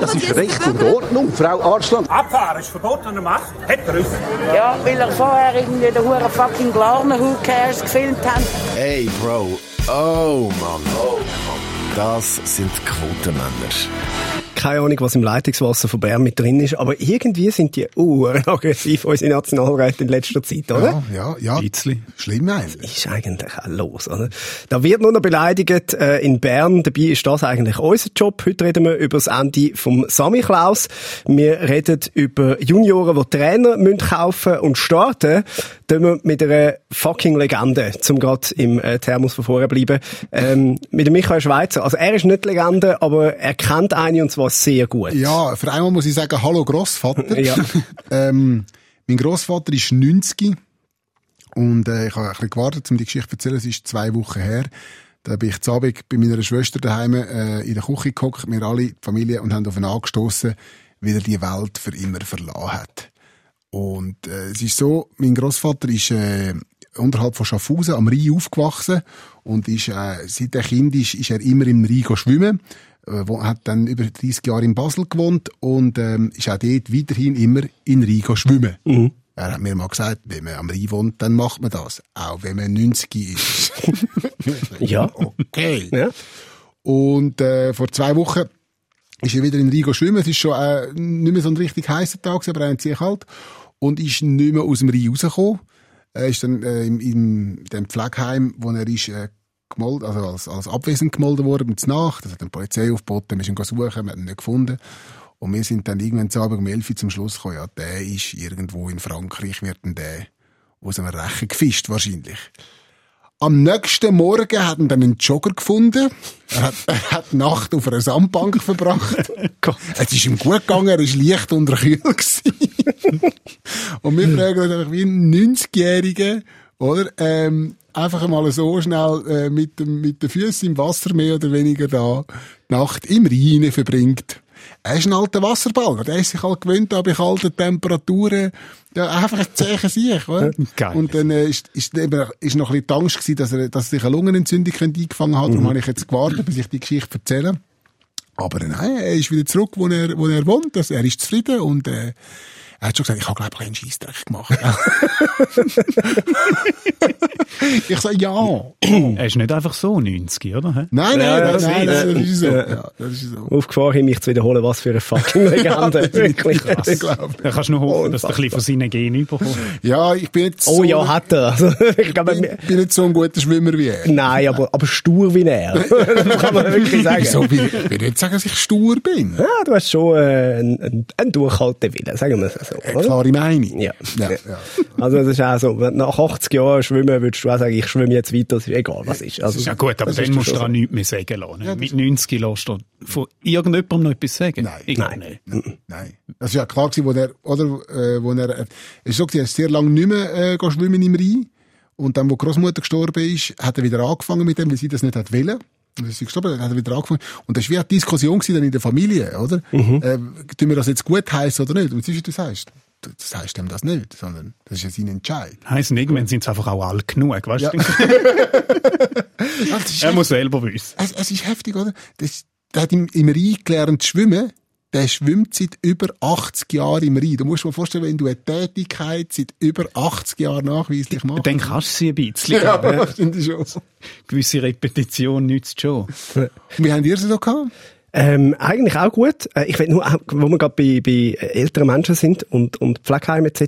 Das ist Recht und Ordnung, Frau Arslan. Abfahren ist verbotene Macht. Hat er uns. Ja, weil er vorher irgendwie den Huren fucking Glarner Who Cares gefilmt hat. Hey, Bro. Oh, Mann. Oh, Mann. Das sind Quotenmänner keine Ahnung, was im Leitungswasser von Bern mit drin ist, aber irgendwie sind die Uhren aggressiv, unsere Nationalräte in letzter Zeit, oder? Ja, ja, ja. Bitzli. Schlimm eigentlich. Ist eigentlich auch los, oder? Da wird nur noch beleidigt äh, in Bern, dabei ist das eigentlich unser Job. Heute reden wir über das Ende vom Sammy Klaus. Wir reden über Junioren, die Trainer müssen kaufen und starten. Tun wir mit einer fucking Legende, zum gerade im äh, Thermos von vorher bleiben, ähm, mit dem Michael Schweizer. Also er ist nicht Legende, aber er kennt eine und zwar sehr gut. Ja, für einmal muss ich sagen, hallo Grossvater. ja. ähm, mein Grossvater ist 90 und äh, ich habe ein bisschen gewartet, um die Geschichte zu erzählen. Es ist zwei Wochen her. Da bin ich zu Abend bei meiner Schwester daheim äh, in der Küche gehockt, wir alle, die Familie, und haben auf ihn angestoßen, wie er die Welt für immer verlassen hat. Und äh, es ist so, mein Großvater ist äh, unterhalb von Schaffhausen am Rhein aufgewachsen und ist, äh, seit er Kind ist, ist er immer im Rhein schwimmen äh, hat dann über 30 Jahre in Basel gewohnt und ähm, ist auch dort weiterhin immer in Rhein schwimmen. Mhm. Er hat mir mal gesagt, wenn man am Rhein wohnt, dann macht man das. Auch wenn man 90 ist. ja. Okay. Ja. Und äh, vor zwei Wochen ist er wieder in Rhein schwimmen. Es ist schon äh, nicht mehr so ein richtig heißer Tag, aber er sehr kalt. Und ist nicht mehr aus dem Rhein rausgekommen. Er ist dann äh, im, im dem Pflegeheim, wo er ist, äh, gemolden, also als, als abwesend gemolden worden mit Nacht. Das hat die Polizei aufgeboten, wir sind suchen, wir haben ihn nicht gefunden. Und wir sind dann irgendwann zu Abend um 11 Uhr zum Schluss gekommen, ja, der ist irgendwo in Frankreich, wird denn der aus einem Rechen gefischt, wahrscheinlich. Am nächsten Morgen hat er dann einen Jogger gefunden. Er hat, er hat die Nacht auf einer Sandbank verbracht. es ist ihm gut gegangen, er war leicht unterkühlt. Und wir fragen uns einfach wie ein 90-Jähriger, oder? Ähm, einfach mal so schnell äh, mit, dem, mit den Füßen im Wasser mehr oder weniger da die Nacht im Rhein verbringt. Er ist ein alter Wasserball. Der ist sich halt gewöhnt an bei kalten Temperaturen. Ja, einfach ein Zeichen sich, oder? Geil. Und dann äh, ist, ist, eben, ist noch ein bisschen die Angst gewesen, dass, er, dass sich eine Lungenentzündung eingefangen hat. Mhm. Darum habe ich jetzt gewartet, bis ich die Geschichte erzähle. Aber nein, er ist wieder zurück, wo er, wo er wohnt. Also er ist zufrieden und äh, er hat schon gesagt, ich habe, glaube ich, einen Scheissdreck gemacht. ich sage, ja. er ist nicht einfach so 90, oder? Nein, nein, ja, das, nein, das, das, ist so. Ja, das ist so. Auf Gefahr hin, mich zu wiederholen, was für eine fucking Legende. Wirklich. Krass. Ich. Da kannst du noch hoffen, dass du ein bisschen von seinen Genen bekommst. Ja, ich bin jetzt Oh so ja, hat er. Also, ich glaube, bin, bin nicht so ein guter Schwimmer wie er. Nein, aber, aber stur wie er. kann man wirklich sagen. Wieso? Ich will nicht sagen, dass ich stur bin. Ja, du hast schon äh, einen, einen, einen durchhalten Willen, sagen wir es so. Oder? Klare Meinung. Ja. ja. ja. Also das ist auch so, nach 80 Jahren schwimmen würdest du auch sagen, ich schwimme jetzt weiter, das ist egal, was ist. Also, das ist ja gut, aber dann musst du daran nichts mehr sagen lassen. Ja, Mit 90 lässt du von irgendjemandem noch etwas sagen? Nein. Ich nein. Nicht. nein. Nein. Das ist ja klar gewesen, wo der, oder, äh, wo er, äh, es sagt, er ist sehr lange nicht mehr äh, schwimmen im Rhein. Und dann, wo die Großmutter gestorben ist, hat er wieder angefangen mit dem, weil sie das nicht hat wollen. Und dann ist gestorben, dann hat er wieder angefangen. Und das war wie eine Diskussion dann in der Familie, oder? Mhm. Äh, tun wir das jetzt gut heißen oder nicht? Und wie du sagst das heißt ihm das nicht, sondern das ist ja sein Entscheid. Heißt irgendwann sind sie einfach auch alt genug, weißt ja. du? er muss selber wissen. Es, es, ist heftig, oder? Das, der hat im, im Rhein gelernt zu schwimmen. Der schwimmt seit über 80 Jahren im Rhein. Du musst dir vorstellen, wenn du eine Tätigkeit seit über 80 Jahren nachweislich machst. Dann kannst du sie ein bisschen. Ja, das stimmt schon. Gewisse Repetition nützt schon. Wie haben ihr sie so gehabt? Ähm, eigentlich auch gut. Äh, ich will nur, wo wir gerade bei, bei älteren Menschen sind und, und Pflegeheim etc.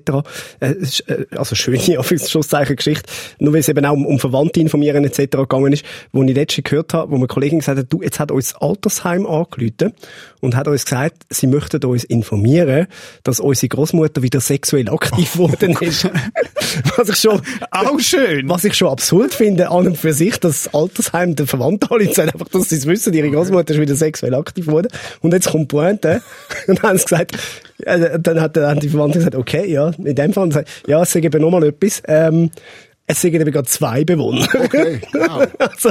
Äh, äh, also schöne Anführungszeichen Geschichte. Nur weil es eben auch um, um Verwandte informieren etc. gegangen ist, wo ich letztens gehört habe, wo eine Kollegin gesagt hat, du, jetzt hat uns das Altersheim angerufen und hat uns gesagt, sie möchten uns informieren, dass unsere Großmutter wieder sexuell aktiv geworden ist. was ich schon, auch schön. Was ich schon absurd finde, an und für sich, dass das Altersheim den Verwandten alle einfach, dass sie es wissen, ihre Großmutter ist wieder sexuell schnell aktiv wurde. Und jetzt kommt Pointe. Und dann haben sie gesagt, äh, dann hat, dann die Verwandte gesagt, okay, ja, in dem Fall, gesagt, ja, es eben nochmal etwas, ähm, es sind eben gerade zwei Bewohner. Okay, wow. also,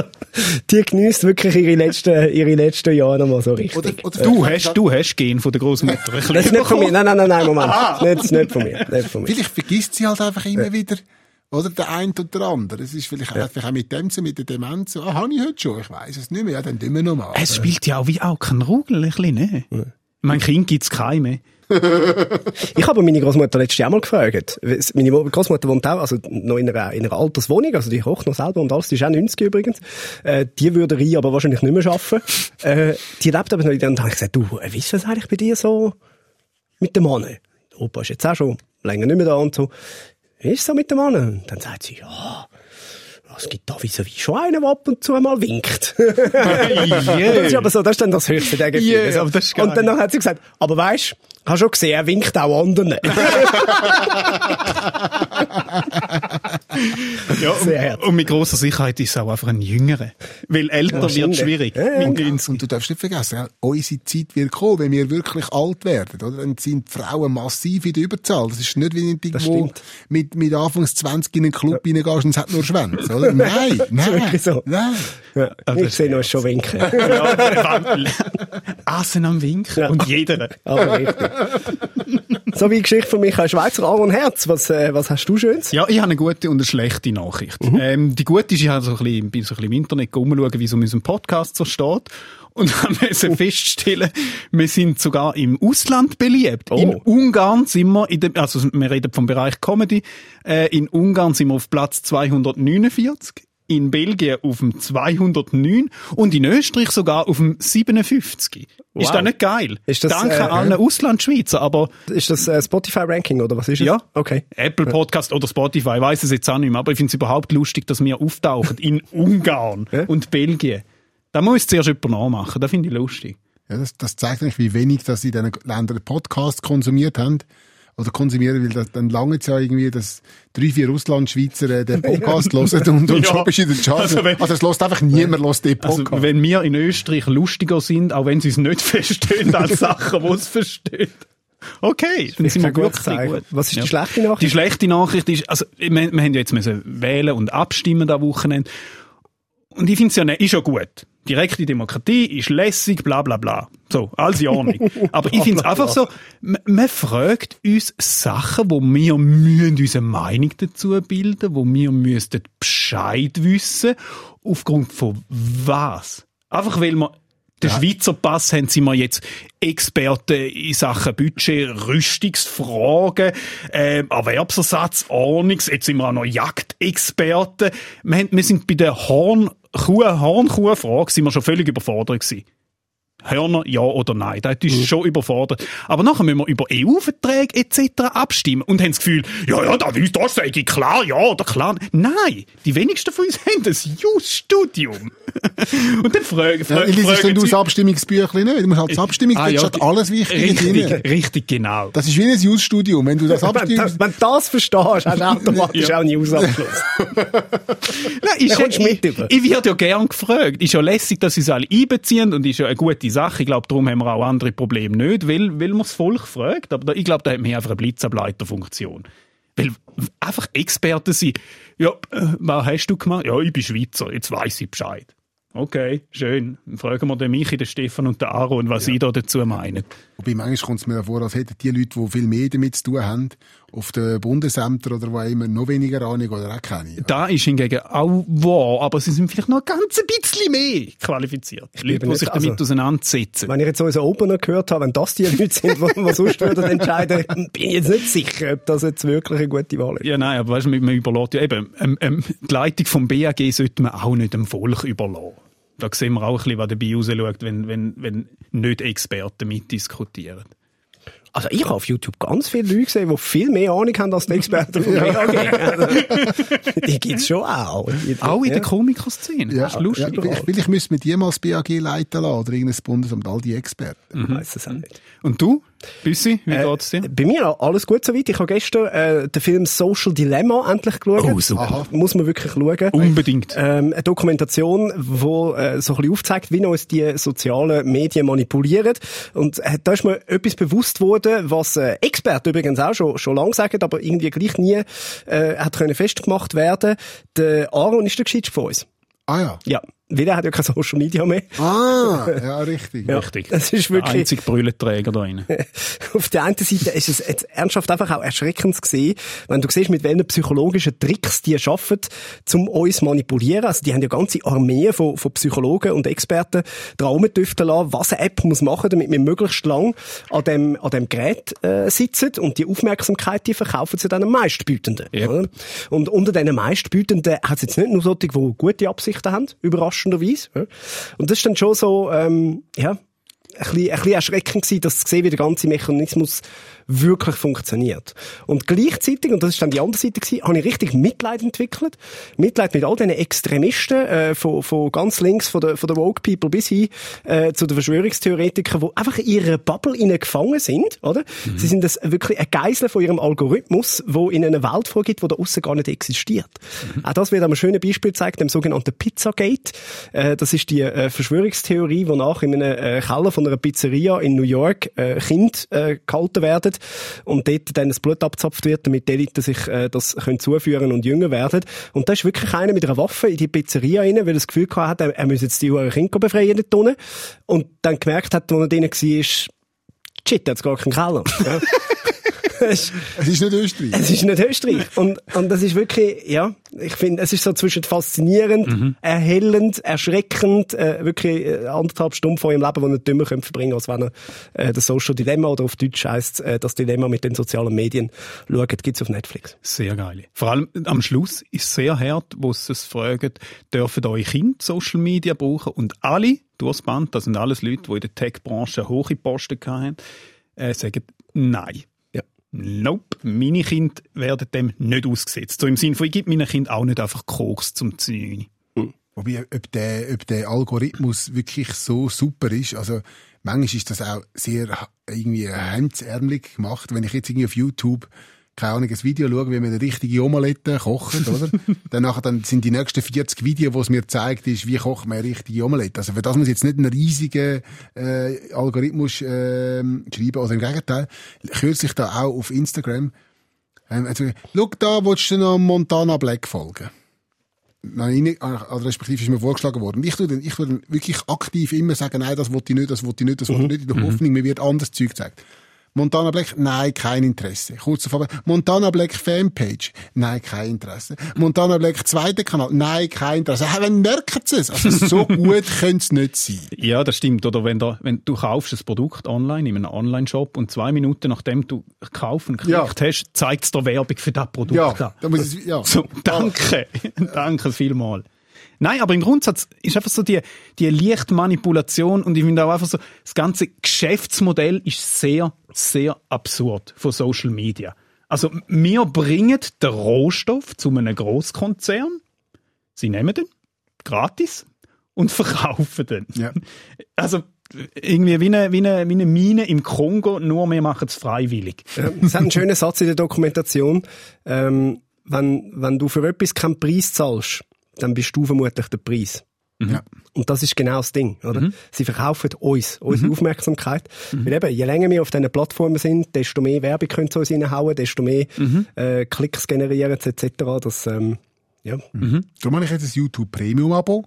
die genießt wirklich ihre letzten, ihre letzten Jahre nochmal so richtig. Oder, oder du hast, du hast Gen von der Großmutter. das ist nicht von mir. Nein, nein, nein, nein, Moment. Nicht, nicht von mir. Nicht von mir. Vielleicht vergisst sie halt einfach immer wieder. Oder der eine oder der andere. Es ist vielleicht, ja. vielleicht auch mit dem mit der Demenz ah, habe ich heute schon, ich weiß es nicht mehr, ja, dann tun wir nochmal. Es spielt ja auch wie auch kein Rugel, ein bisschen, ne? Ja. Mein Kind gibt's keine. Ich habe meine Großmutter letztes Jahr mal gefragt. Meine Großmutter wohnt auch, also noch in einer, in einer Alterswohnung, also die kocht noch selber und alles, die ist auch 90 übrigens. Äh, die würde ich aber wahrscheinlich nicht mehr schaffen. Äh, die lebt aber noch in der, und dann habe ich gesagt, du, äh, weißt du was eigentlich bei dir so mit dem Mann? Der Opa ist jetzt auch schon länger nicht mehr da und so. Wie ist so mit dem Mann? Und dann sagt sie, ja, es gibt da wie schon einen, der ab und zu mal winkt. yeah. Das ist aber so, das ist dann das höchste der Gefühle. Yeah, geil. und dann hat sie gesagt, aber weisst, hast schon gesehen, er winkt auch anderen. Ja, Sehr und, herzlich. und mit grosser Sicherheit ist es auch einfach ein Jüngerer. Weil älter wird Wahrscheinlich. schwierig. Ja, ja. 90. Und du darfst nicht vergessen, ja, unsere Zeit wird kommen, wenn wir wirklich alt werden, oder? Dann sind die Frauen massiv in der Überzahl. Das ist nicht, wenn du irgendwo mit, mit Anfangs 20 in einen Club reingehst und es hat nur Schwänze, oder? Nein, nein, wirklich so. nein. Ja, ich sehe uns schon winken. Assen am Winken. Ja. Und jeder. Aber richtig. So wie die Geschichte von Michael Schweizer, Aaron Herz. Was, äh, was hast du Schönes? Ja, ich habe eine gute und eine schlechte Nachricht. Ähm, die gute ist, ich habe so ein bisschen, bin so ein bisschen im Internet umschauen, wie es um unseren Podcast so steht. Und haben müssen feststellen, wir sind sogar im Ausland beliebt. Oh. In Ungarn sind wir, in dem, also wir reden vom Bereich Comedy, äh, in Ungarn sind wir auf Platz 249, in Belgien auf dem 209 und in Österreich sogar auf dem 57. Wow. Ist das nicht geil? Ist das, Danke äh, allen Auslandschweizer, aber Ist das äh, Spotify-Ranking oder was ist es? Ja. Okay. Apple Podcast oder Spotify, ich weiss es jetzt auch nicht mehr, aber ich finde es überhaupt lustig, dass wir auftauchen in Ungarn und Belgien. Da muss zuerst jemand nachmachen, das finde ich lustig. Ja, das, das zeigt eigentlich, wie wenig, dass sie in diesen Ländern Podcasts konsumiert haben. Oder konsumieren, weil das, dann lange es ja irgendwie, dass drei, vier Russland-Schweizer äh, den Podcast hören und, und Ja. schon bist du in den Charts. Also Also, wenn- es lässt einfach niemand los den Also, Podcast. wenn wir in Österreich lustiger sind, auch wenn sie es nicht verstehen, als Sachen, die es verstehen. Okay, dann sind wir gut. Was ist die schlechte Nachricht? Die schlechte Nachricht ist, also, wir, wir haben ja jetzt müssen wählen und abstimmen da Wochenende. Und ich finde es ja, ne- ist ja gut. Direkte Demokratie ist lässig, bla, bla, bla. So, alles in Ordnung. Aber ich finde es einfach so, man, fragt uns Sachen, wo wir müssen unsere Meinung dazu bilden, wo wir müssten Bescheid wissen, aufgrund von was? Einfach weil wir den Schweizer Pass haben, sind wir jetzt Experten in Sachen Budget, Rüstungsfragen, äh, Erwerbsersatz, Ordnungs, jetzt sind wir auch noch Jagdexperten. Wir, haben, wir sind bei der Hornkuh, Hornkuh-Frage sind wir schon völlig überfordert gewesen. Hörner, ja oder nein. Das ist schon überfordert. Aber nachher müssen wir über EU-Verträge etc. abstimmen und haben das Gefühl, ja, ja, das, ist- das sage ich klar, ja oder klar. Nein, die wenigsten von uns haben das Just-Studium. und dann fragen, Ja, fragen, ich lese dann das Abstimmungsbüchlein nicht. Du musst halt das Abstimmung, Ah, da ja, die- alles Wichtige Richtig, drin. richtig, genau. Das ist wie ein News-Studium. Wenn du das Wenn, Abstimmungs... wenn du das verstehst, hast du automatisch Ja. auch einen Newsabschluss. Nein, du mit über. ich werde ja gern gefragt. Ist ja lässig, dass sie es alle einbeziehen und ist ja eine gute Sache. Ich glaube, darum haben wir auch andere Probleme nicht, weil, weil man das Volk fragt. Aber da, ich glaube, da haben wir einfach eine Blitzableiterfunktion. Weil einfach Experten sind. Ja, äh, was hast du gemacht? Ja, ich bin Schweizer, jetzt weiss ich Bescheid. Okay, schön. Dann fragen wir den Michi, den Stefan und den Aaron, was sie da dazu meinen. Wobei manchmal kommt es mir vor, als hätten die Leute, die viel mehr damit zu tun haben, auf den Bundesämtern oder wo immer, noch weniger Ahnung oder auch keine. Da ist hingegen auch wahr, aber sie sind vielleicht noch ein ganz ein bisschen mehr qualifiziert. Leute, bin die sich damit also- auseinandersetzen. Wenn ich jetzt unseren Opener gehört habe, wenn das die Leute sind, die man sonst würden entscheiden, bin ich jetzt nicht sicher, ob das jetzt wirklich eine gute Wahl ist. Ja, nein, aber weißt du, man man überlässt ja eben, ähm, ähm, die Leitung vom BAG sollte man auch nicht dem Volk überlassen. Da sehen wir auch ein bisschen, was dabei rausschaut, wenn, wenn, wenn nicht Experten mitdiskutieren. Also ich habe auf YouTube ganz viele Leute gesehen, die viel mehr Ahnung haben als die Experten von BAG. Also, die gibt's schon auch. Auch in ja. der Komikerszene. Ja, das ist lustig. ja, ich, will, ich müsste mit jemals BAG leiten lassen oder irgendein Bundesamt, all die Experten. Ich weiss es auch nicht. Und du, Büssi, wie geht's dir? Bei mir alles gut soweit. Ich habe gestern äh, den Film Social Dilemma endlich geschaut. Oh, super. Aha. Muss man wirklich schauen. Unbedingt. Ähm, eine Dokumentation, wo äh, so ein bisschen aufzeigt, wie uns die sozialen Medien manipulieren. Und äh, da ist mir etwas bewusst worden, was äh, Experten übrigens auch schon, schon lange sagen, aber irgendwie gleich nie äh, hat können festgemacht werden. Der Aaron ist der Gescheitste von uns. Ah ja. Ja. Weil er hat ja kein Social Media mehr. Ah, ja, richtig. Ja, Richtig. Das ist Der wirklich, einzige Brüllenträger da rein. auf der einen Seite ist es jetzt ernsthaft einfach auch erschreckend zu sehen, wenn du siehst, mit welchen psychologischen Tricks die arbeiten, um uns zu manipulieren. Also die haben ja ganze Armeen von, von Psychologen und Experten dran rumdüfteln lassen, was eine App muss machen, damit wir möglichst lang an dem, an dem Gerät äh, sitzen und die Aufmerksamkeit, die verkaufen sie dann am meistbietenden. Yep. Und unter diesen meistbietenden hat es jetzt nicht nur solche, die gute Absichten haben, überraschenderweise. Und das ist dann schon so, ähm, ja, ein bisschen, ein bisschen erschreckend gewesen, das zu sehen, wie der ganze Mechanismus wirklich funktioniert. Und gleichzeitig, und das ist dann die andere Seite gewesen, habe ich richtig Mitleid entwickelt. Mitleid mit all diesen Extremisten, äh, von, von ganz links, von der, von der Woke People bis hin, äh, zu den Verschwörungstheoretikern, die einfach in ihrer Bubble innen gefangen sind, oder? Sie sind das wirklich ein Geisel von ihrem Algorithmus, wo in eine Welt vorgibt, wo da aussen gar nicht existiert. Auch das wird am schönen Beispiel gezeigt, dem sogenannten Pizzagate. Äh, das ist die äh, Verschwörungstheorie, wonach in einem äh, Keller von einer Pizzeria in New York äh, Kinder äh, gehalten werden und dort dann das Blut abzapft wird, damit die Eliten sich äh, das können zuführen und jünger werden. Und da ist wirklich einer mit einer Waffe in die Pizzeria rein, weil er das Gefühl hat, er, er müsse jetzt die Huren Kinder befreien dort unten. Und dann gemerkt hat, als er drinnen war, shit, da hat's gar keinen Keller. Ja. Es- ist nicht Österreich. es ist nicht Österreich. Und, und das ist wirklich, ja, ich finde, es ist so zwischen faszinierend, erhellend, erschreckend, äh, wirklich äh, anderthalb Stunden von ihrem Leben, die nicht dümmer können verbringen als wenn er äh, das Social Dilemma oder auf Deutsch heisst äh, das Dilemma mit den sozialen Medien schaut, gibt's auf Netflix. Sehr geil. Vor allem am Schluss ist es sehr hart, wo sie es fragen, dürfen eure Kinder Social Media brauchen? Und alle durchs Band, das sind alles Leute, die in der Tech-Branche hohe Posten hatten, äh, sagen nein. Nope, meine Kinder werden dem nicht ausgesetzt. So im Sinne von, ich gebe meinen Kindern auch nicht einfach Koks zum Zähne. Wobei, ob der, ob der Algorithmus wirklich so super ist, also manchmal ist das auch sehr irgendwie hemdsärmelig gemacht. Wenn ich jetzt irgendwie auf YouTube keine Ahnung, ein Video schaue, wie man eine richtige Omelette kocht, oder? dann, nachher, dann sind die nächsten 40 Videos, wo es mir zeigt, ist, wie kocht man eine richtige Omelette. Also für das muss jetzt nicht einen riesigen äh, Algorithmus äh, schreiben. Also im Gegenteil, kürzlich da auch auf Instagram, ähm, also, schau da, willst du noch Montana Black folgen? Nein, also respektive ist mir vorgeschlagen worden. Und ich dann, ich wirklich aktiv immer sagen, nein, das wollte ich nicht, das wollte ich nicht, das wollte ich nicht, in der Hoffnung, mir wird anderes Zeug gezeigt. Montana Black, nein, kein Interesse. Kurz davor, Montana Black Fanpage, nein, kein Interesse. Montana Black zweiter Kanal, nein, kein Interesse. Hey, wenn merken sie es? Also so gut könnte es nicht sein. Ja, das stimmt. Oder wenn, da, wenn du kaufst ein Produkt online in einem Online-Shop und zwei Minuten nachdem du kaufen geklickt hast, zeigt es dir Werbung für das Produkt Ja, an. da muss ich, ja. So, danke. danke vielmal. Nein, aber im Grundsatz ist einfach so die, die leichte Manipulation und ich finde auch einfach so, das ganze Geschäftsmodell ist sehr, sehr absurd von Social Media. Also, wir bringen den Rohstoff zu einem Großkonzern, sie nehmen den, gratis, und verkaufen den. Ja. Also, irgendwie wie eine, wie, eine, wie eine Mine im Kongo, nur wir machen es freiwillig. Es hat einen schönen Satz in der Dokumentation. Ähm, wenn, wenn du für etwas keinen Preis zahlst, dann bist du vermutlich der Preis. Ja. Und das ist genau das Ding, oder? Sie verkaufen uns, unsere Aufmerksamkeit. Weil eben, je länger wir auf diesen Plattformen sind, desto mehr Werbung können sie uns reinhauen, desto mehr äh, Klicks generieren sie etc. Das, ähm, ja, Darum habe ich jetzt ein YouTube Premium Abo.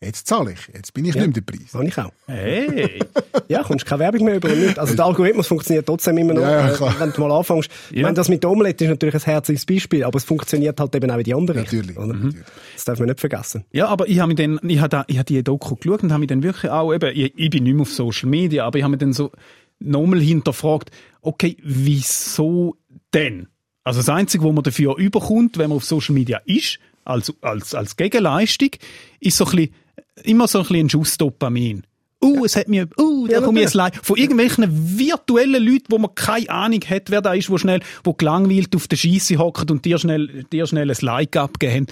Jetzt zahle ich. Jetzt bin ich Ja. nicht mehr der Preis. habe ich auch. Hey! Ja, kommst keine Werbung mehr über und nicht. Also der Algorithmus funktioniert trotzdem immer noch, Ja, ja, äh, wenn du mal anfängst. Ich meine, das mit der Omelette ist natürlich ein herzliches Beispiel, aber es funktioniert halt eben auch in die andere Natürlich. Natürlich. Das darf man nicht vergessen. Ja, aber ich habe mir dann, ich habe da, ich habe die Doku geschaut und habe mich dann wirklich auch, eben, ich, ich bin nicht mehr auf Social Media, aber ich habe mir dann so nochmal hinterfragt, okay, wieso denn? Also das Einzige, wo man dafür überkommt, wenn man auf Social Media ist, als, als, als Gegenleistung, ist so ein bisschen, immer so ein bisschen ein Schuss Dopamin. Uh, es hat mir, uh, da Ja, komme ich jetzt leid. Von irgendwelchen virtuellen Leuten, wo man keine Ahnung hat, wer da ist, wo schnell, wo gelangweilt auf der Scheisse hockt und dir schnell, dir schnell ein Like abgeben.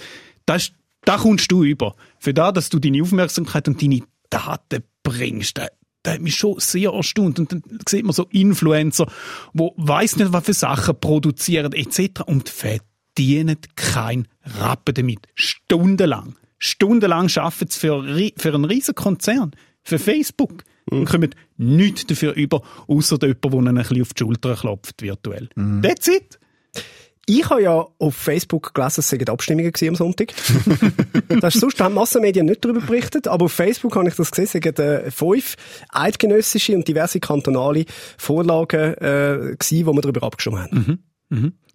Das, da kommst du über. Für da, dass du deine Aufmerksamkeit und deine Daten bringst, da, da hat mich schon sehr erstaunt. Und dann sieht man so Influencer, wo weiss nicht, was für Sachen produzieren, etc. und verdienen kein Rappen damit. Stundenlang. Stundenlang arbeiten sie für, für einen riesen Konzern. Für Facebook. Und kommen nichts dafür über, außer jemand, der ihnen ein bisschen auf die Schulter klopft, virtuell. That's it. Ich habe ja auf Facebook gelesen, es seien Abstimmungen am Sonntag. das ist sonst haben Massenmedien nicht darüber berichtet, aber auf Facebook habe ich das gesehen, es seien äh, fünf eidgenössische und diverse kantonale Vorlagen äh, gewesen, wo wir darüber abgestimmt haben.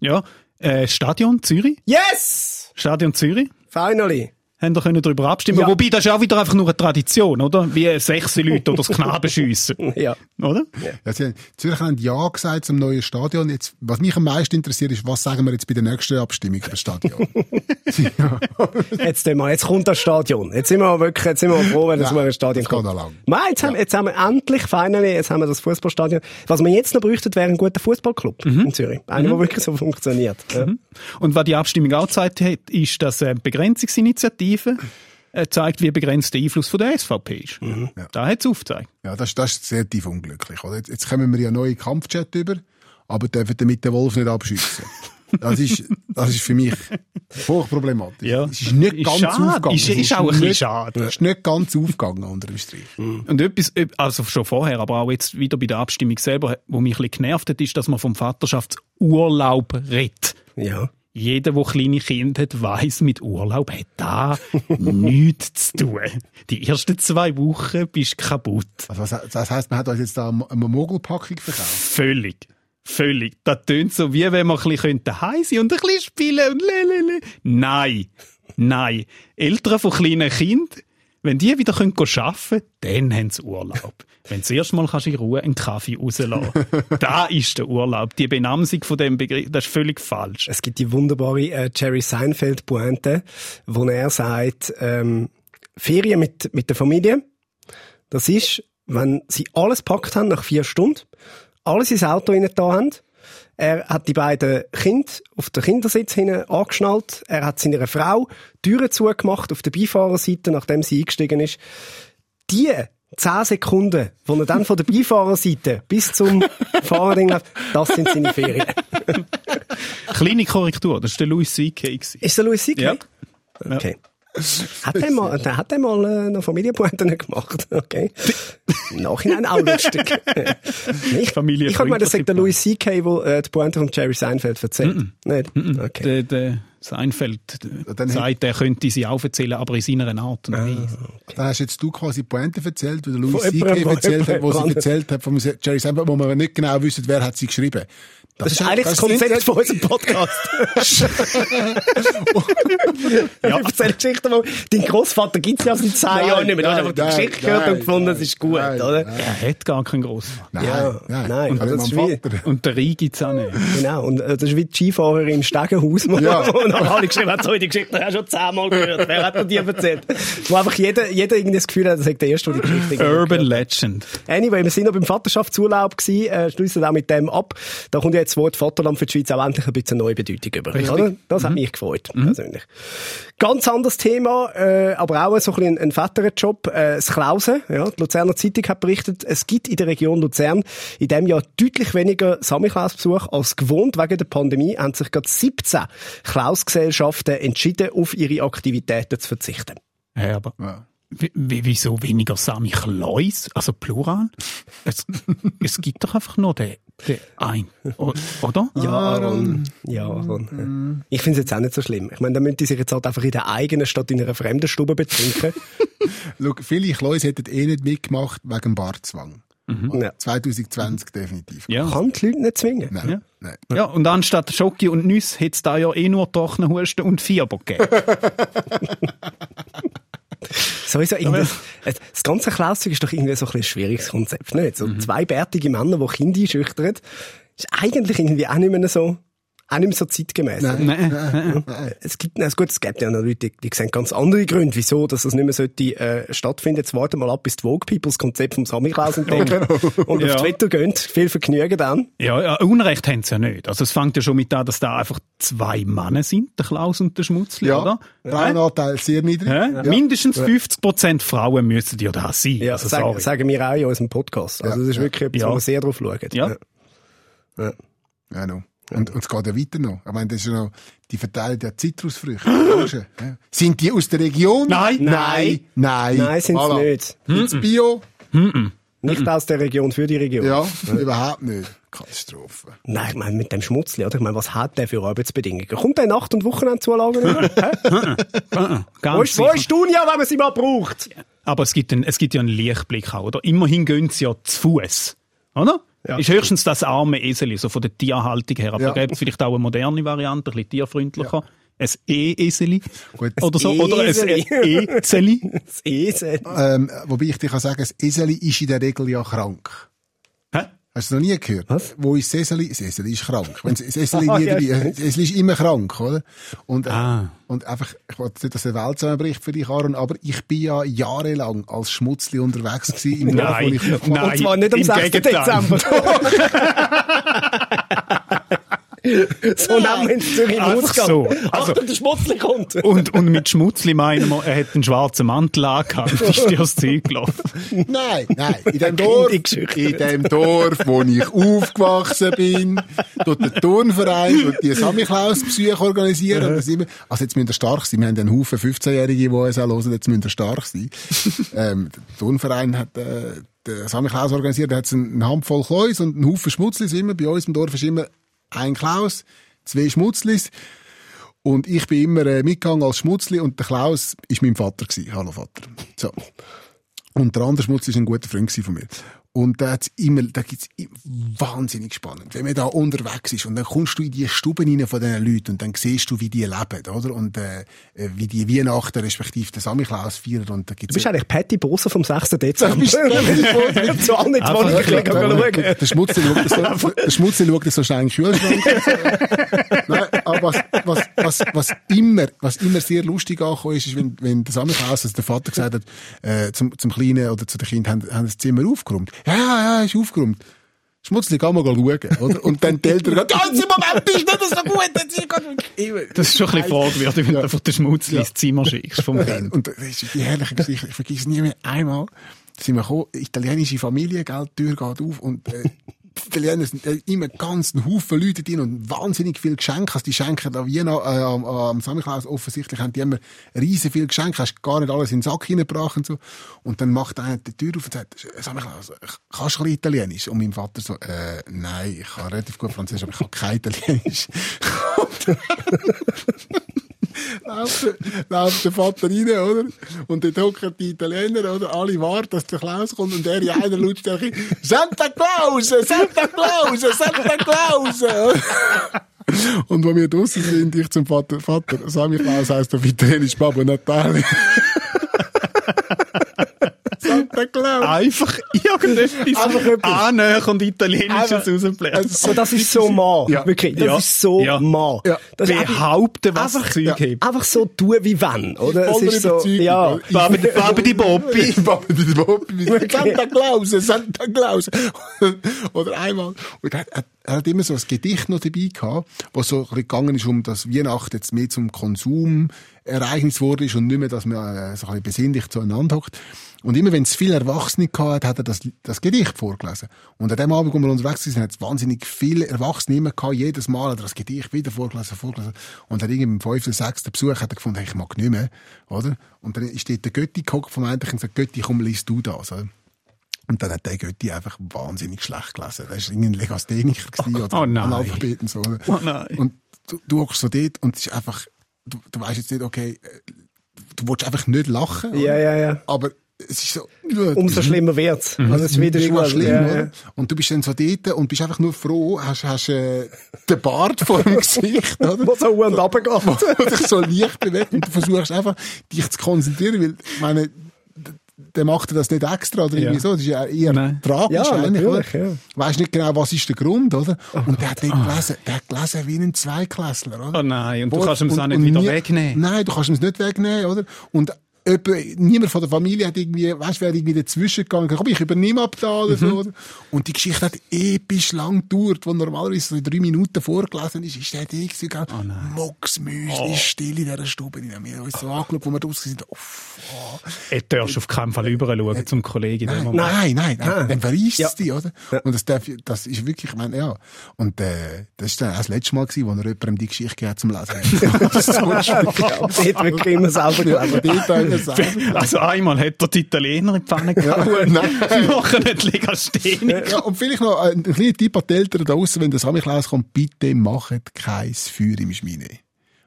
Ja, äh, Stadion Zürich. Yes! Stadion Zürich. Finally! Haben wir können darüber abstimmen. Ja. Wobei, das ist auch wieder einfach nur eine Tradition, oder? Wie sechs Leute oder das Knabenschiessen. Ja. Oder? Ja, sie, Zürich haben Ja gesagt zum neuen Stadion. Jetzt, was mich am meisten interessiert, ist, was sagen wir jetzt bei der nächsten Abstimmung über das Stadion? Jetzt, tun wir, jetzt kommt das Stadion. Jetzt sind wir wirklich, jetzt sind wir froh, wenn das Ja, mal ein Stadion kommt. Nein, jetzt, haben, jetzt haben wir endlich, finally, jetzt haben wir das Fußballstadion. Was wir jetzt noch bräuchten, wäre ein guter Fußballclub Mhm. in Zürich. Einer, der wirklich so funktioniert. Ja. Und was die Abstimmung auch gezeigt hat, ist, dass eine Begrenzungsinitiative äh, zeigt, wie begrenzt der Einfluss von der SVP ist. Da hat es aufgezeigt. ja, das, das ist sehr tief unglücklich. Oder? Jetzt, jetzt kommen wir ja neue Kampfjet über, aber dürfen damit den Wolf nicht abschiessen. Das ist, das ist für mich hochproblematisch. Ja. Es ist nicht ganz schade. aufgegangen. Ist- Es ist auch ein bisschen schade. Es ist nicht ganz aufgegangen unter dem Strich. Und etwas, also schon vorher, aber auch jetzt wieder bei der Abstimmung selber, wo mich ein bisschen genervt hat, ist, dass man vom Vaterschaftsurlaub redet. ja. Jeder, der kleine Kinder hat, weiss, mit Urlaub hat da nichts zu tun. Die ersten zwei Wochen bist du kaputt. Also, das heisst, man hat uns jetzt da eine Mogelpackung verkauft. Völlig. Völlig. Das tönt so, wie wenn man ein bisschen daheim sein und ein bisschen spielen und lelele. Nein. Nein. Eltern von kleinen Kindern, wenn die wieder arbeiten können, dann haben sie Urlaub. Wenn du zuerst mal kannst in Ruhe einen Kaffee rauslassen Da ist der Urlaub. Die Benamsung von dem Begriff, das ist völlig falsch. Es gibt die wunderbare äh, Jerry Seinfeld Pointe, wo er sagt, ähm, Ferien mit, mit der Familie, das ist, wenn sie alles packt haben nach vier Stunden, alles ins Auto da haben, er hat die beiden Kinder auf den Kindersitz hinten angeschnallt, er hat seiner Frau Türen zugemacht auf der Beifahrerseite, nachdem sie eingestiegen ist. Die 10 Sekunden, wo er dann von der Beifahrerseite bis zum Fahrerding läuft, das sind seine Ferien. Kleine Korrektur, das war der Louis C.K. gewesen. Ist der Louis C.K.? Ja. Okay. Hat er mal, der hat er mal äh, noch Familienpointen gemacht, okay? Im Nachhinein auch lustig. ich ich habe gemeint, das sagt der. Louis C.K., der äh, die Pointe von Jerry Seinfeld erzählt. Nicht? Okay. Der, der Seinfeld dann sagt, er könnte sie auch erzählen, aber in seiner Art und Weise. Dann hast jetzt du quasi Pointe erzählt, der Louis C.K. erzählt hat, wo sie erzählt hat von Jerry Seinfeld, wo wir nicht genau wissen, wer hat sie geschrieben. Das ist eigentlich das Konzept von unserem Podcast. ja. Ich erzähle Geschichten, wo dein Großvater gibt es ja seit zehn Nein, Jahren nicht mehr. Du hast einfach die nein, Geschichte gehört und nein, gefunden, das ist gut, nein, oder? nein. Er hat gar keinen Grossvater. Nein, Ja, nein, nein, Und das mein ist wie-. Und der Rhein gibt es auch nicht. Genau, und äh, das ist wie die Skifahrer im Stegenhaus, Ja. wo dann alle geschrieben haben, so, die Geschichte habe ich schon zehnmal gehört. Wer hat mir die erzählt? Wo einfach jeder, jeder irgendwie das Gefühl hat, das sagt der Erste, der die Geschichte Urban Legend. Anyway, wir sind noch beim Vaterschaftsurlaub gewesen, äh, schliessen auch mit dem ab. Da kommt ja jetzt das Wort Vaterland für die Schweiz auch endlich ein bisschen neue Bedeutung über. Oder? Das hat mich gefreut, persönlich. Ganz anderes Thema, äh, aber auch so ein bisschen ein, fetterer Job. Äh, das Klausen, ja, die Luzerner Zeitung hat berichtet, es gibt in der Region Luzern in diesem Jahr deutlich weniger Samichlaus-Besuch als gewohnt. Wegen der Pandemie haben sich gerade 17 Klausgesellschaften entschieden, auf ihre Aktivitäten zu verzichten. Ja, aber Ja. wie, wie- wieso weniger Samichlaus? Also Plural? Es, es gibt doch einfach nur den, den ein, o- oder? Ja, Aaron. Ja, Aaron. Ich finde es jetzt auch nicht so schlimm. Ich meine, da müsste sich jetzt halt einfach in der eigenen statt in einer fremden Stube betrinken. Schau, viele Kleus hätten eh nicht mitgemacht wegen dem Bartzwang. ja. 2020 definitiv. Ja. Kann die Leute nicht zwingen. Nein, Ja. nein. Ja, und anstatt Schoki und Nüsse hätte es da ja eh nur trockenen Husten und Fieber gegeben. Sowieso das, ganze Klauszeug ist doch irgendwie so ein ein schwieriges Konzept, nicht? So zwei bärtige Männer, die Kinder einschüchtern, ist eigentlich irgendwie auch nicht mehr so, auch nicht mehr so zeitgemäß. Nein. Nein. Es gibt, na, gut, es gibt ja noch Leute, die, die sehen ganz andere Gründe, wieso, dass das nicht mehr sollte, äh, stattfinden. Jetzt warten wir mal ab, bis die Vogue People das Konzept vom Samichlaus entdecken und Ja. auf Twitter gehen. Viel Vergnügen dann. Ja, ja, Unrecht haben sie ja nicht. Also es fängt ja schon mit an, dass da einfach zwei Männer sind, der Klaus und der Schmutzli, Ja, oder? Frauenanteil sehr niedrig. Ja. Mindestens 50% Frauen müssen ja da sein. Ja, also, sagen, sagen wir auch in unserem Podcast. Also, Ja, das ist ja. wirklich etwas, Ja. wo wir sehr drauf schauen. Ja. Ja, no. Und, und es geht ja weiter noch. Ich meine, das ist ja noch, die verteilen ja Zitrusfrüchte. Sind die aus der Region? Nein. Nein. Nein. Nein, sind sie nicht. Sind's Bio? Nicht aus der Region für die Region. Ja, überhaupt nicht. Katastrophe. Nein, ich meine, mit dem Schmutzli, oder? Ich meine, was hat der für Arbeitsbedingungen? Kommt der Nacht- und Wochenendzulagen Wo Ganz ist, wo ist Dunja, wenn man sie mal braucht? Aber es gibt, einen, es gibt ja einen Lichtblick auch, oder? Immerhin gehen sie ja zu Fuß, oder? Ja. ist höchstens das arme Eseli, so von der Tierhaltung her. Aber Ja. da gäbe es vielleicht auch eine moderne Variante, ein bisschen tierfreundlicher. Ein E-Eseli. Oder so. Oder ein Eseli. E-Zeli. Das Esel. Ähm, wobei ich dir kann sagen, das Eseli ist in der Regel ja krank. Hast du noch nie gehört? Was? Wo ist das Eseli? Das Eseli ist krank. Wenn das Eseli Ah, nie ja, dabei, stimmt. das Eseli ist immer krank, oder? Und, äh, Ah. und einfach, ich wollte nicht, dass der Welt zusammenbricht für dich, Aaron, aber ich bin ja jahrelang als Schmutzli unterwegs gewesen im Dorf, wo Nein, ich aufgewachsen nein. Und zwar nicht am im 6. Gegenteil. Dezember. so wir es Zürich Ausgang. so. Also- Achtung, der Schmutzli kommt. Und, und mit Schmutzli meinen wir, er hat einen schwarzen Mantel angehabt. Ist dir das Zeug gelaufen? Nein, nein. In dem Dorf, in dem Dorf, wo ich aufgewachsen bin, dort der Turnverein, dort die Samichlaus-Besuche organisieren. Und das immer, also jetzt müssen wir stark sein. Wir haben einen Haufen 15-Jährige, die uns auch hören, jetzt müssen wir stark sein. ähm, der Turnverein hat, äh, der Samichlaus organisiert, da hat es eine Handvoll Kleus und einen Haufen Schmutzlis immer. Bei uns im Dorf ist immer ein Klaus, zwei Schmutzlis. Und ich bin immer äh, mitgegangen als Schmutzli und der Klaus ist mein Vater gewesen. Hallo Vater. So. Und der andere Schmutz ist ein guter Freund von mir. Und da hat's immer, da gibt's wahnsinnig spannend. Wenn man da unterwegs ist und dann kommst du in die Stuben rein von diesen Leuten und dann siehst du, wie die leben, oder? Und, äh, äh, wie die Weihnachten respektive den Samichlaus feiern und da Du gibt's bist eigentlich Patty Bosse vom 6. Dezember. bist du Patty Zu allen, schauen. der Schmutzli schaut so, der Schmutzli schaut so schnell in den Kühlschrank. Nein, aber was, was, was, was immer, was immer sehr lustig angekommen ist, ist, wenn, wenn der Samichlaus, also der Vater gesagt hat, äh, zum, zum Kleinen oder zu den Kindern, haben, haben das Zimmer aufgeräumt. Ja, ja, ja, ist aufgeräumt. Schmutzli, geh mal schauen, oder? Und dann die Eltern gehen, ganz im Moment ist nicht so gut, jetzt ist gut. Das ist schon ein bisschen fragwürdig, wenn du einfach den Schmutzli ins Zimmer schickst vom Kind. Und das ist die herrliche Geschichte. Ich vergesse nie mehr. Einmal sind wir gekommen, italienische Familie, gell, die Tür geht auf und, äh, Italiener sind äh, immer ganz ein Haufen Leute drin und wahnsinnig viel Geschenke. Also die schenken da wie äh, am, am Samichlaus offensichtlich haben die immer riesen viel Geschenke. Hast gar nicht alles in den Sack hineingebracht und so. Und dann macht einer die Tür auf und sagt, Samichlaus, kannst du ein Italienisch? Und mein Vater so, äh, nein, ich kann relativ gut Französisch, aber ich kann kein Italienisch. läuft, läuft der Vater rein, oder? Und dort hocken die Italiener, oder? Alle warten, dass der Klaus kommt und er in einer Lautstärke, Santa Claus, Santa Claus, Santa Claus. Und wo wir draussen sind, ich zum Vater, Vater, Sami Klaus heisst auf Italienisch Babbo Natale. Claus. Einfach irgendetwas Einfach etwas. annähernd und Italienisches Einfach- rausblättern. Also, Aber das ist so mal. Ja. Wirklich. Das Ja. ist so Ja. mal. Ja. Das Behaupten, was einfach, das Zeug ja, hebt. einfach so tun wie wenn, oder? Es Voller ist so, ja. oder? Babidi Bobbi. Babidi Bobbi. Santa Claus, Santa Claus. Oder einmal. Und er, er, er hat immer so ein Gedicht noch dabei gehabt, wo so ein bisschen gegangen ist um, dass Weihnachten jetzt mehr zum Konsumereignis wurde ist und nicht mehr, dass man äh, so ein bisschen besinnlich zueinander hockt. Und immer wenn es viele Erwachsene gehabt hat, hat er das, das Gedicht vorgelesen. Und an dem Abend, wo wir unterwegs sind, hat es wahnsinnig viele Erwachsene immer gehabt. Jedes Mal hat er das Gedicht wieder vorgelesen, vorgelesen. Und dann irgendwie im fünften, sechsten Besuch hat er gefunden, hey, ich mag nicht mehr, oder? Und dann ist dort der Götti gehockt vom einen und gesagt, Götti, komm, liest du das, oder? Und dann hat der Götti einfach wahnsinnig schlecht gelesen. Er war irgendein Legastheniker gewesen, oder Oh nein. Analphabeten, so, oder? Oh nein. Und du, du hockst so dort und es ist einfach, du, du weißt jetzt nicht, okay, äh, du willst einfach nicht lachen. Ja, ja, ja. Aber es ist so, Umso schlimmer wird's. Mhm. Also es ist wieder ist überall. schlimm, ja, oder? ja. Und du bist dann so dort und bist einfach nur froh, hast, hast äh, den Bart vor dem Gesicht, oder? Wo so hoch und runter geht. wo dich so leicht bewegt und du versuchst einfach, dich zu konzentrieren, weil, ich meine, der macht das nicht extra oder irgendwie Ja. so. Das ist ja eher Nein. tragisch Ja, eigentlich, oder? natürlich, ja. Weißt nicht genau, was ist der Grund, oder? Und der hat dort gelesen, der hat gelesen wie ein Zweiklässler, oder? Oh nein, und du Wo- kannst ihm es auch nicht wieder nie- wegnehmen. Nein, du kannst ihm es nicht wegnehmen, oder? Und Etwa, niemand von der Familie hat irgendwie, weißt wer irgendwie dazwischen gegangen, komm, ich übernehme ab da oder Mhm. so? Und die Geschichte hat episch lang gedauert, wo normalerweise so in drei Minuten vorgelesen ist, ist der die gell? Oh Mucksmüsli, still in dieser Stube. Wir haben uns so angeschaut, wo wir draussen sind, uff, oh. Du darfst auf keinen Fall rüberschauen zum Kollegen. in dem Moment. Nein, nein, nein, Ah. dann verreist Ja. es dich, oder? Und das darf, das ist wirklich, ich meine, ja. Und, äh, das ist dann auch das letzte Mal gewesen, wo er jemandem die Geschichte gegeben hat zum Lesen. das ist so. Die hat wirklich immer selber gelesen. Er selber. Also einmal hat er die Italiener in die Pfanne gehauen. nein. Die machen nicht Legastheniker. Ja, und vielleicht noch ein kleiner Tipp an die Eltern da draussen, wenn der Samichlaus kommt, bitte macht kein Feuer im Schmine.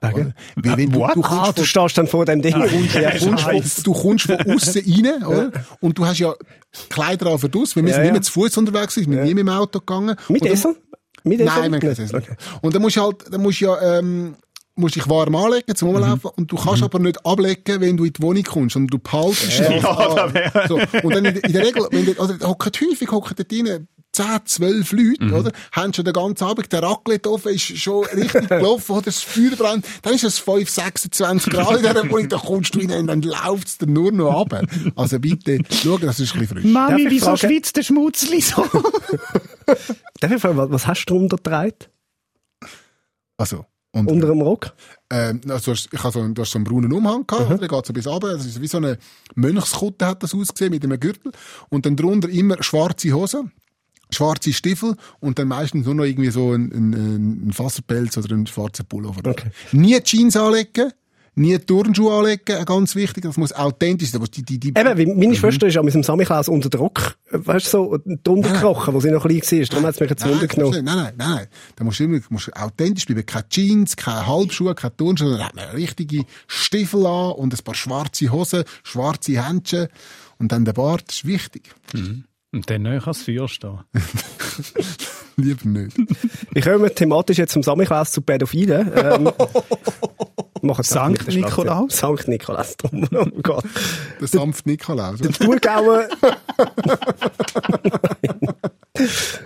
Weil wenn du, du Ah, kommst du von, stehst dann vor dem Ding. ja, kommst von, du kommst von außen rein, oder? Und du hast ja Kleider an für draussen, weil wir Ja, sind ja. nicht mehr zu Fuß unterwegs, wir sind nie mit dem Auto gegangen. Mit Und Esel? Mit Esel? Nein, man kann Nicht. es nicht. Okay. Und dann musst du halt, dann musst du ja, ähm, musst dich warm anlegen zum Rumlaufen und du kannst aber nicht ablegen, wenn du in die Wohnung kommst, sondern du behaltest es Ja, da wär- so. Und dann in, in der Regel, wenn du, also, häufig hocken dort rein 10, 12 Leute, oder? Haben schon den ganzen Abend, der Raclette offen ist schon richtig gelaufen, oder das Feuer brennt, dann ist es 5, 26 Grad in dieser Wohnung, da kommst du rein und dann läuft's dir nur noch ab. Also bitte, schau, das ist ein bisschen frisch. Mami, wieso schwitzt der Schmutzli so? Darf ich fragen, was- was hast du drunter getragen? Also, und, Unter dem Rock? Ähm, also, du hast- ich habe so, hast so einen braunen Umhang gehabt, oder? der geht so bis runter. Das ist wie so eine Mönchskutte hat das ausgesehen mit einem Gürtel. Und dann drunter immer schwarze Hosen, schwarze Stiefel und dann meistens nur noch irgendwie so ein, ein, ein Faserpelz oder ein schwarzer Pullover. Okay. Nie Jeans anlegen, nie Turnschuhe anlegen, ganz wichtig. Das muss authentisch sein. Die, die, die, Eben, meine Schwester ist auch mit dem Samichlaus unter äh, weißt du, so, drunter gekrochen, wo sie noch klein war. Darum hat es mich jetzt Wunder Nein, genommen. nein, nein, nein, nein. Da musst du immer, musst authentisch bleiben. Keine Jeans, keine Halbschuhe, keine Turnschuhe. Dann hat man richtige Stiefel an und ein paar schwarze Hosen, schwarze Händchen. Und dann der Bart, das ist wichtig. Und dann näher ans Feuer stehen. Lieber nicht. Ich komme thematisch jetzt zum Samichlaus zu Pädophilen. Ähm, machen Sankt der Nikolaus? Ja. Sankt Nikolaus. drum. Oh Gott. Der sanfte Nikolaus. oder? Thurgauer.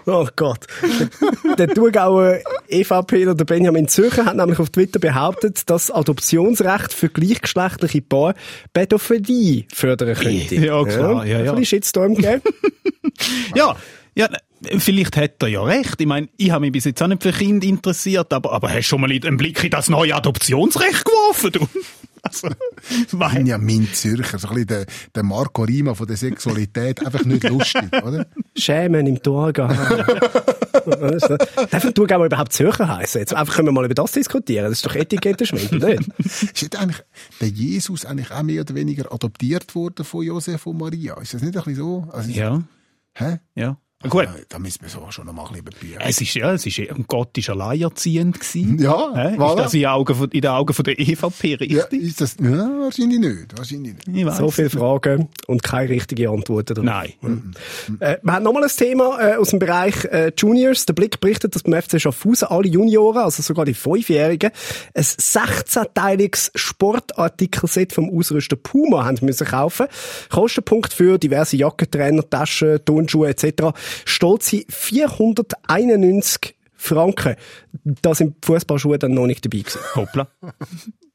oh Gott. Der, der Thurgauer EVPler, der Benjamin Zürcher, hat nämlich auf Twitter behauptet, dass Adoptionsrecht für gleichgeschlechtliche Paare Pädophilie fördern könnte. Ja, klar, ja, ja. Ein bisschen Shitstorm gegeben. Ja, ja, vielleicht hat er ja recht. Ich meine, ich habe mich bis jetzt auch nicht für Kinder interessiert, aber, aber hast du schon mal einen Blick in das neue Adoptionsrecht geworfen, du? Also, weil, Benjamin Zürcher, so ein bisschen der, der Marco Rima von der Sexualität, einfach nicht lustig, oder? Schämen im Thurgau. Darf ein Thurgauer überhaupt Zürcher heißen? Jetzt einfach können wir mal über das diskutieren. Das ist doch Etikettenschwindel, nicht? Ist nicht eigentlich der Jesus eigentlich auch mehr oder weniger adoptiert worden von Josef und Maria? Ist das nicht ein bisschen so? Also, ja, Hä? ja. Gut. Ja, da müssen wir so schon noch mal ein bisschen überbieten. Es ist, ja, es ist, ein Gott ist alleinerziehend gewesen. Ja, voilà. Ist das in, Augen von, in den Augen von der EVP richtig? Ja, ist das, ja, wahrscheinlich nicht, wahrscheinlich nicht. So viele Fragen und keine richtige Antworten. darauf. Nein. Äh, wir haben nochmal ein Thema äh, aus dem Bereich äh, Juniors. Der Blick berichtet, dass beim FC Schaffhausen alle Junioren, also sogar die Fünfjährigen, ein 16-teiliges Sportartikelset vom Ausrüster Puma haben müssen kaufen. Kostenpunkt für diverse Jacken, Trainer, Taschen, Turnschuhe etc. stolze 491 Franken. Da sind die Fußballschuhe dann noch nicht dabei gewesen. Hoppla.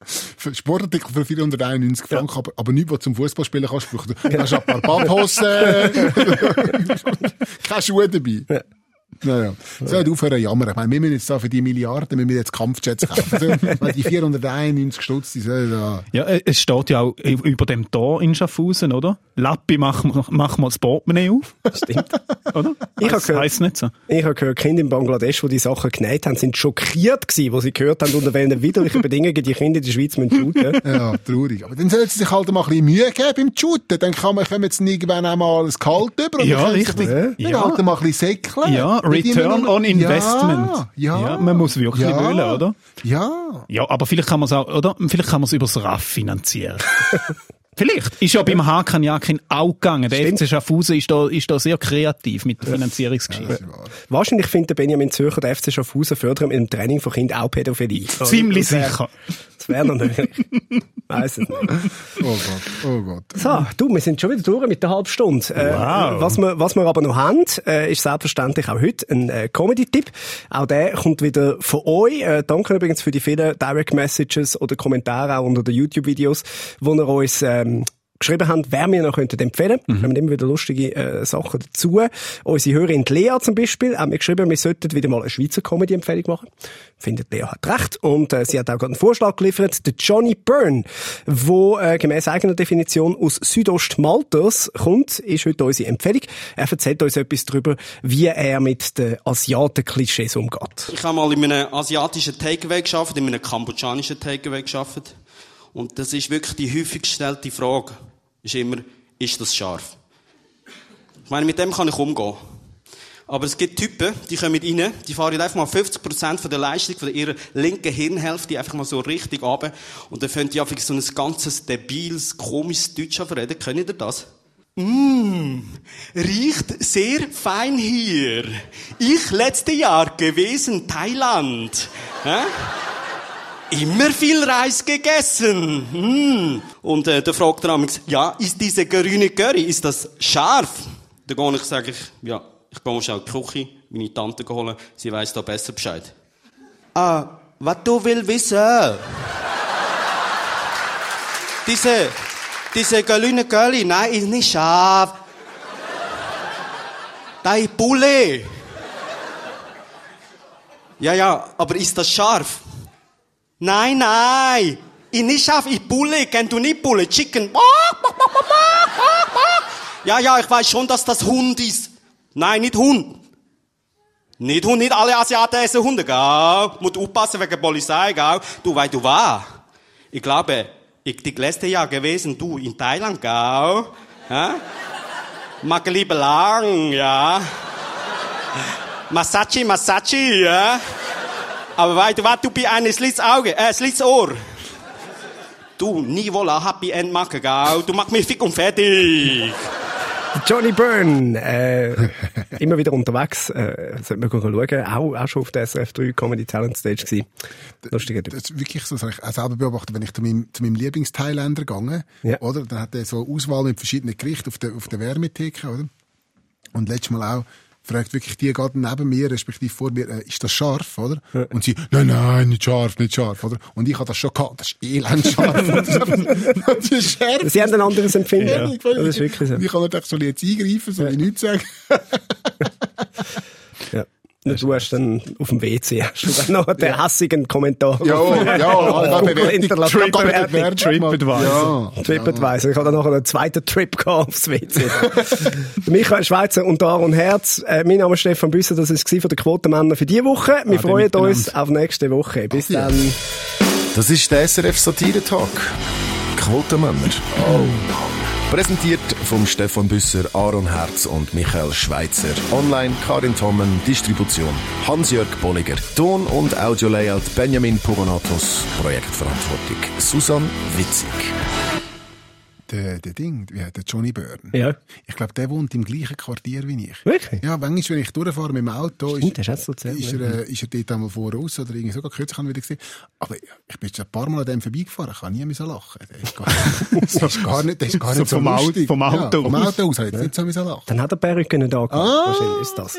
Für Sportartikel für 491 Franken, aber, aber nichts, was zum Fußballspielen kannst du hast ein paar Badhosen, keine Schuhe dabei. Ja. Naja. So, nicht aufhören jammern. Ich meine, wir müssen jetzt da für die Milliarden, wir müssen jetzt Kampfjets kaufen. Die 491 Stutz, die sollen da. Ja, äh, es steht ja auch über dem Tor in Schaffhausen, oder? Lappi, mach, mach mal das Portemonnaie auf. Stimmt. Oder? Ich habe Das gehört- heisst nicht so. Ich habe gehört, Kinder in Bangladesch, die die Sachen genäht haben, sind schockiert gewesen, wo sie gehört haben, unter welchen widerlichen Bedingungen die Kinder in der Schweiz müssen shooten. Ja, traurig. Aber dann sollten sie sich halt mal ein bisschen Mühe geben beim Shooten. Dann kann man, kommen jetzt irgendwann auch mal ein Gehalt über. und Ja, dann können richtig. Dann Ja. halt mal ein bisschen säckeln. Ja, Return on Investment. Ja, ja. Ja, man muss wirklich ja, wollen, oder? Ja. Ja, aber vielleicht kann man es auch, oder? Vielleicht kann man es übers RAF finanzieren. Vielleicht. Ist ja beim Hakan Jakin auch gegangen. Der Stimmt. FC Schaffhausen ist da, ist da sehr kreativ mit der Finanzierungsgeschichte. Wahrscheinlich findet der Benjamin Zürcher der FC Schaffhausen fördern mit dem Training von Kindern auch Pädophilie. Ziemlich Das wär- sicher. Das wäre noch möglich. Weiss es nicht. Oh Gott, oh Gott. So, du, wir sind schon wieder durch mit der halben Stunde. Äh, Wow. was, wir, was wir aber noch haben, äh, ist selbstverständlich auch heute ein äh, Comedy-Tipp. Auch der kommt wieder von euch. Äh, danke übrigens für die vielen Direct Messages oder Kommentare auch unter den YouTube-Videos, wo ihr uns ähm, geschrieben habt, wer wir noch könnten empfehlen. Wir haben immer wieder lustige äh, Sachen dazu. Unsere Hörerin Lea zum Beispiel hat mir geschrieben, wir sollten wieder mal eine Schweizer Comedy-Empfehlung machen. Findet Lea hat recht. Und äh, sie hat auch gerade einen Vorschlag geliefert, der Johnny Byrne, wo äh, gemäß eigener Definition aus Südostmalters kommt, ist heute unsere Empfehlung. Er erzählt uns etwas darüber, wie er mit den Asiaten-Klischees umgeht. Ich habe mal in einem asiatischen Takeaway geschafft, in einem kambodschanischen Takeaway geschafft. Und das ist wirklich die häufig gestellte Frage. Ist immer, ist das scharf? Ich meine, mit dem kann ich umgehen. Aber es gibt Typen, die kommen rein, die fahren einfach mal 50% von der Leistung von ihrer linken Hirnhälfte einfach mal so richtig runter. Und dann fangen die einfach so ein ganzes debiles, komisches Deutsch an reden. Kennt ihr das? Mmh, riecht sehr fein hier. Ich letzte Jahr gewesen, Thailand. Immer viel Reis gegessen. Mmh. Und äh, da fragt mich, ja, ist diese grüne Curry, ist das scharf? Da gehe ich, sage ich, ja, ich gehe schnell in die Küche, meine Tante holen, sie weiss da besser Bescheid. Ah, was du willst wissen? diese, diese grüne Curry, nein, ist nicht scharf. Ist Bulle. Ja, ja, aber ist das scharf? Nein, nein. Ich nicht scharf, ich Bulle. Kennst du nicht Bulle? Chicken. Ja, ja, ich weiß schon, dass das Hund ist. Nein, nicht Hund. Nicht Hund, nicht alle Asiaten essen Hunde, gell? Muss aufpassen wegen der Polizei, gell? Du weißt du was? Ich glaube, ich die letzte Jahr gewesen, du in Thailand, gell? Ja? Mag lieber lang, ja? Masachi, Masachi, ja? Aber weißt du was, du bist ein Schlitzauge, äh, Schlitzohr. Du, nie wohl ein Happy End machen, gell? Du machst mich fick und fertig. Johnny Byrne, äh, immer wieder unterwegs, äh, sollte man schauen, auch, auch schon auf der SRF 3 Comedy Talent Stage gewesen. Lustiger Typ. Das ist wirklich so, das habe ich auch selber beobachtet, wenn ich zu meinem, zu meinem Lieblings-Thailänder gegangen, Ja. oder? Dann hat er so Auswahl mit verschiedenen Gerichten auf der, auf der Wärmetheke, oder? Und letztes Mal auch, fragt wirklich die gerade neben mir, respektive vor mir, äh, ist das scharf, oder? Und sie, nein, nein, nicht scharf, nicht scharf, oder? Und ich habe das schon gehabt, das ist elend scharf. das ist- scharf. Sie haben ein anderes Empfinden. Ja, Ja, ich das ist wirklich so. Und Ich kann nicht einfach so jetzt eingreifen, so wie nichts sagen. Ja. Du hast dann auf dem WC hast du dann noch den hässigen Kommentar. Ja, ja. TripAdvisor. Ja. TripAdvisor. Ich habe dann noch einen zweiten Trip aufs WC. Michael Schweizer und Aaron Herz. Äh, mein Name ist Stefan Büsser. Das war es von den Quotenmännern für diese Woche. Wir freuen miteinander. uns auf nächste Woche. Bis Ja. dann. Das ist der SRF Satire Talk. Quotenmänner. Präsentiert vom Stefan Büsser, Aaron Herz und Michael Schweitzer. Online Karin Tommen, Distribution Hans-Jörg Bolliger. Ton- und Audio-Layout Benjamin Pogonatos. Projektverantwortung Susan Witzig. Der, der Ding, wie der Johnny Byrne. Ja. Ich glaube, der wohnt im gleichen Quartier wie ich. Wirklich? Ja, manchmal, wenn ich durchfahre mit dem Auto, Stimmt, das so erzählt, ist, er, äh, ist er dort einmal voraus oder irgendwie sogar kürzlich haben wir wieder gesehen. Aber ich bin schon ein paar Mal an dem vorbeigefahren, ich kann nie müssen lachen. Der ist gar, der ist gar nicht, der ist gar So nicht so vom Auto- lustig. vom Auto ja, vom aus. Auto aus, hat jetzt nicht so lachen. Dann hat er Perücke nicht angehört. Ah, Wahrscheinlich ist das.